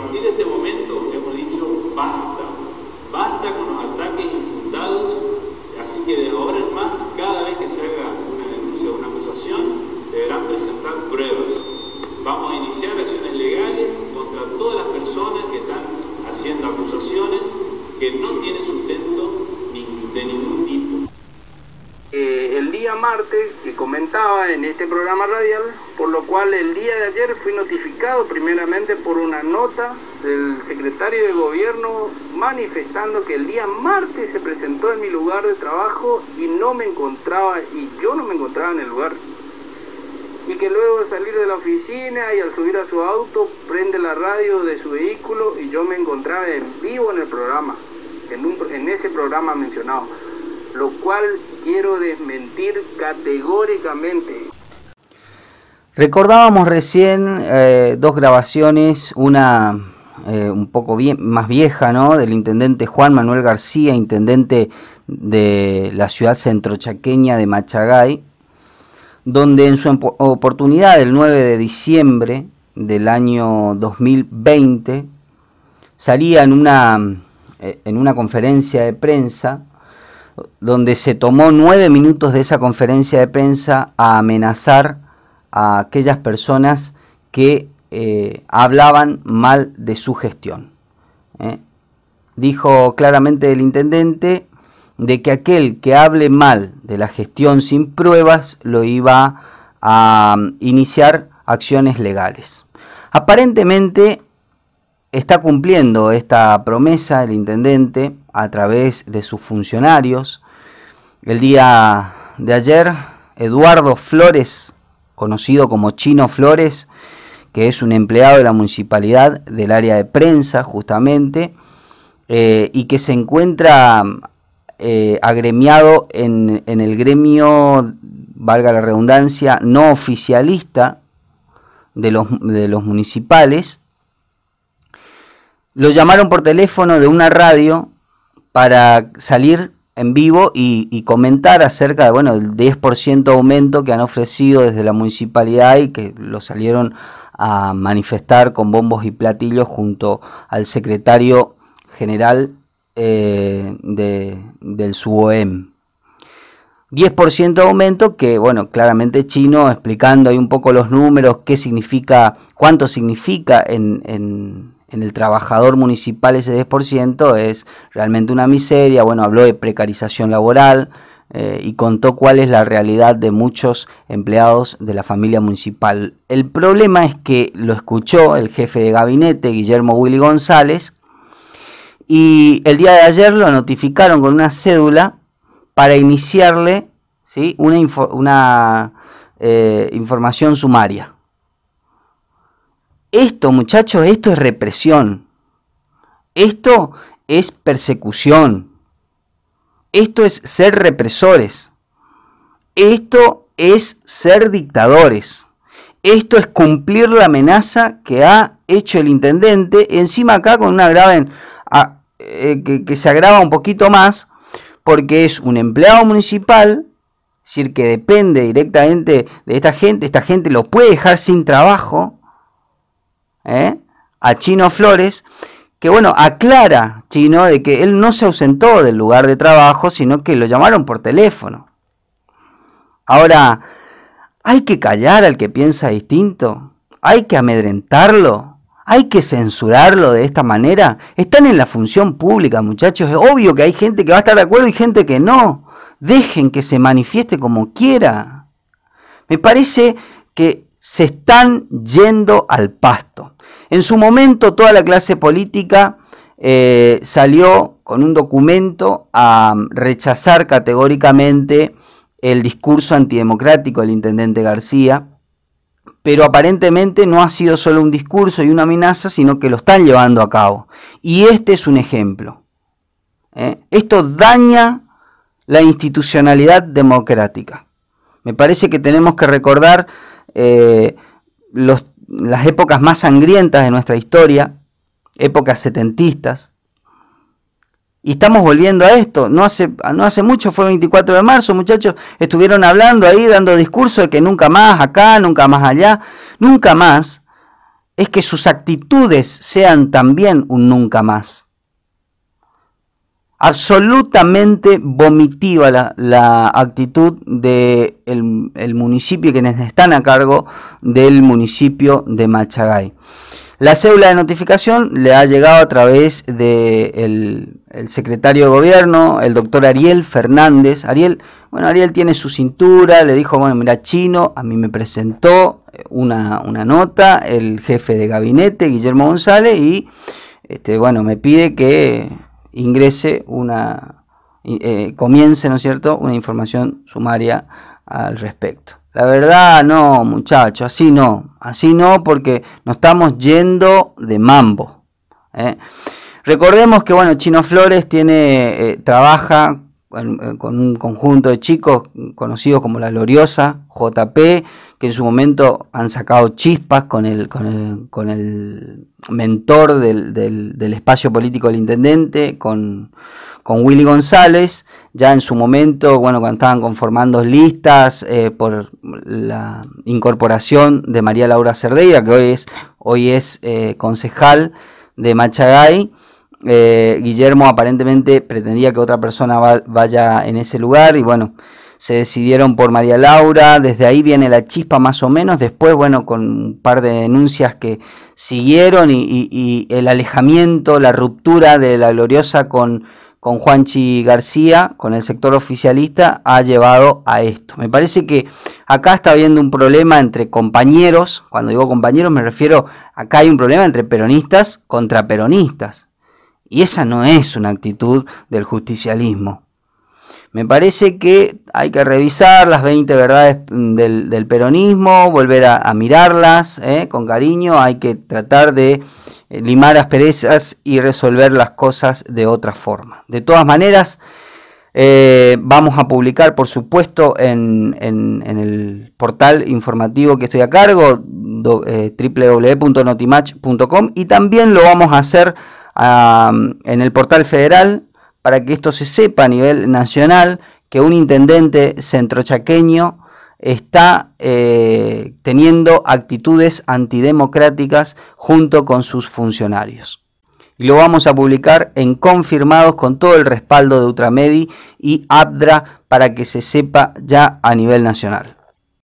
partir de este momento hemos dicho basta, basta con los ataques infundados, así que de ahora en más, cada vez que se haga una denuncia o una acusación, deberán presentar pruebas. Vamos a iniciar acciones legales contra todas las personas que están haciendo acusaciones que no tienen sustento de ningún tipo. Eh, el día martes que comentaba en este programa radial, por lo cual el día de ayer fui notificado primeramente por una nota del secretario de gobierno manifestando que el día martes se presentó en mi lugar de trabajo y no me encontraba, y yo no me encontraba en el lugar. Y que luego de salir de la oficina y al subir a su auto prende la radio de su vehículo y yo me encontraba en vivo en el programa, en, ese programa mencionado lo cual quiero desmentir categóricamente. Recordábamos recién eh, dos grabaciones, una eh, un poco más vieja, ¿no? Del intendente Juan Manuel García, intendente de la ciudad centrochaqueña de Machagay, donde en su oportunidad del 9 de diciembre del año 2020 salía en una, eh, en una conferencia de prensa donde se tomó nueve minutos de esa conferencia de prensa a amenazar a aquellas personas que eh, hablaban mal de su gestión. ¿eh? Dijo claramente el intendente de que aquel que hable mal de la gestión sin pruebas lo iba a um, iniciar acciones legales. Aparentemente está cumpliendo esta promesa el intendente a través de sus funcionarios. El día de ayer, Eduardo Flores, conocido como Chino Flores, que es un empleado de la municipalidad del área de prensa justamente, eh, y que se encuentra eh, agremiado en, el gremio, valga la redundancia, no oficialista de los municipales, lo llamaron por teléfono de una radio para salir en vivo y, comentar acerca de, bueno, del 10% aumento que han ofrecido desde la municipalidad y que lo salieron a manifestar con bombos y platillos junto al secretario general eh, de, del SUOEM. 10% de aumento que, bueno, claramente chino explicando ahí un poco los números, qué significa, cuánto significa en, en en el trabajador municipal ese 10% es realmente una miseria. Bueno, habló de precarización laboral eh, y contó cuál es la realidad de muchos empleados de la familia municipal. El problema es que lo escuchó el jefe de gabinete, Guillermo Willy González, y el día de ayer lo notificaron con una cédula para iniciarle ¿sí? una, eh, información sumaria. Esto, muchachos, esto es represión. Esto es persecución. Esto es ser represores. Esto es ser dictadores. Esto es cumplir la amenaza que ha hecho el intendente, encima acá con una grave eh, que, que, se agrava un poquito más, porque es un empleado municipal, es decir, que depende directamente de esta gente, esta gente lo puede dejar sin trabajo, ¿eh? a Chino Flores, que bueno, aclara Chino de que él no se ausentó del lugar de trabajo, sino que lo llamaron por teléfono. Ahora, ¿hay que callar al que piensa distinto? ¿Hay que amedrentarlo? ¿Hay que censurarlo de esta manera? Están en la función pública, muchachos. Es obvio que hay gente que va a estar de acuerdo y gente que no. Dejen que se manifieste como quiera. Me parece que se están yendo al pasto. En su momento toda la clase política eh, salió con un documento a rechazar categóricamente el discurso antidemocrático del intendente García, pero aparentemente no ha sido solo un discurso y una amenaza, sino que lo están llevando a cabo. Y este es un ejemplo. ¿eh? Esto daña la institucionalidad democrática. Me parece que tenemos que recordar eh, las épocas más sangrientas de nuestra historia, épocas setentistas. Y estamos volviendo a esto. No hace, no hace mucho, fue el 24 de marzo, muchachos, estuvieron hablando ahí, dando discurso de que nunca más acá, nunca más allá, nunca más. es que sus actitudes sean también un nunca más. Absolutamente vomitiva la, actitud del de el municipio, quienes están a cargo del municipio de Machagay. La cédula de notificación le ha llegado a través del el secretario de gobierno, el doctor Ariel Fernández. Ariel, bueno, Ariel tiene su cintura, le dijo, bueno, mira, chino, a mí me presentó una, nota, el jefe de gabinete, Guillermo González, y este, bueno, me pide que ingrese una, eh, comience, ¿no es cierto?, una información sumaria al respecto. La verdad, no, muchachos, así no, así no, porque nos estamos yendo de mambo. ¿eh? Recordemos que, bueno, Chino Flores tiene, eh, trabaja con, un conjunto de chicos conocidos como La Gloriosa, JP, que en su momento han sacado chispas con el, con el, con el mentor del, del espacio político del intendente, con con Willy González, ya en su momento, bueno, cuando estaban conformando listas eh, por la incorporación de María Laura Cerdeira, que hoy es, hoy es eh, concejal de Machagay. Eh, Guillermo aparentemente pretendía que otra persona vaya en ese lugar y bueno, se decidieron por María Laura, desde ahí viene la chispa más o menos, después bueno, con un par de denuncias que siguieron y el alejamiento, la ruptura de la gloriosa con con Juanchi García, con el sector oficialista, ha llevado a esto. Me parece que acá está habiendo un problema entre compañeros, cuando digo compañeros me refiero, acá hay un problema entre peronistas contra peronistas. Y esa no es una actitud del justicialismo. Me parece que hay que revisar las 20 verdades del, peronismo, volver a, mirarlas ¿eh? con cariño, hay que tratar de eh, limar asperezas y resolver las cosas de otra forma. De todas maneras, eh, vamos a publicar, por supuesto, en, el portal informativo que estoy a cargo, www.notimatch.com, y también lo vamos a hacer en el portal federal para que esto se sepa a nivel nacional que un intendente centrochaqueño está eh, teniendo actitudes antidemocráticas junto con sus funcionarios. Y lo vamos a publicar en confirmados con todo el respaldo de Ultramedi y Abdra para que se sepa ya a nivel nacional.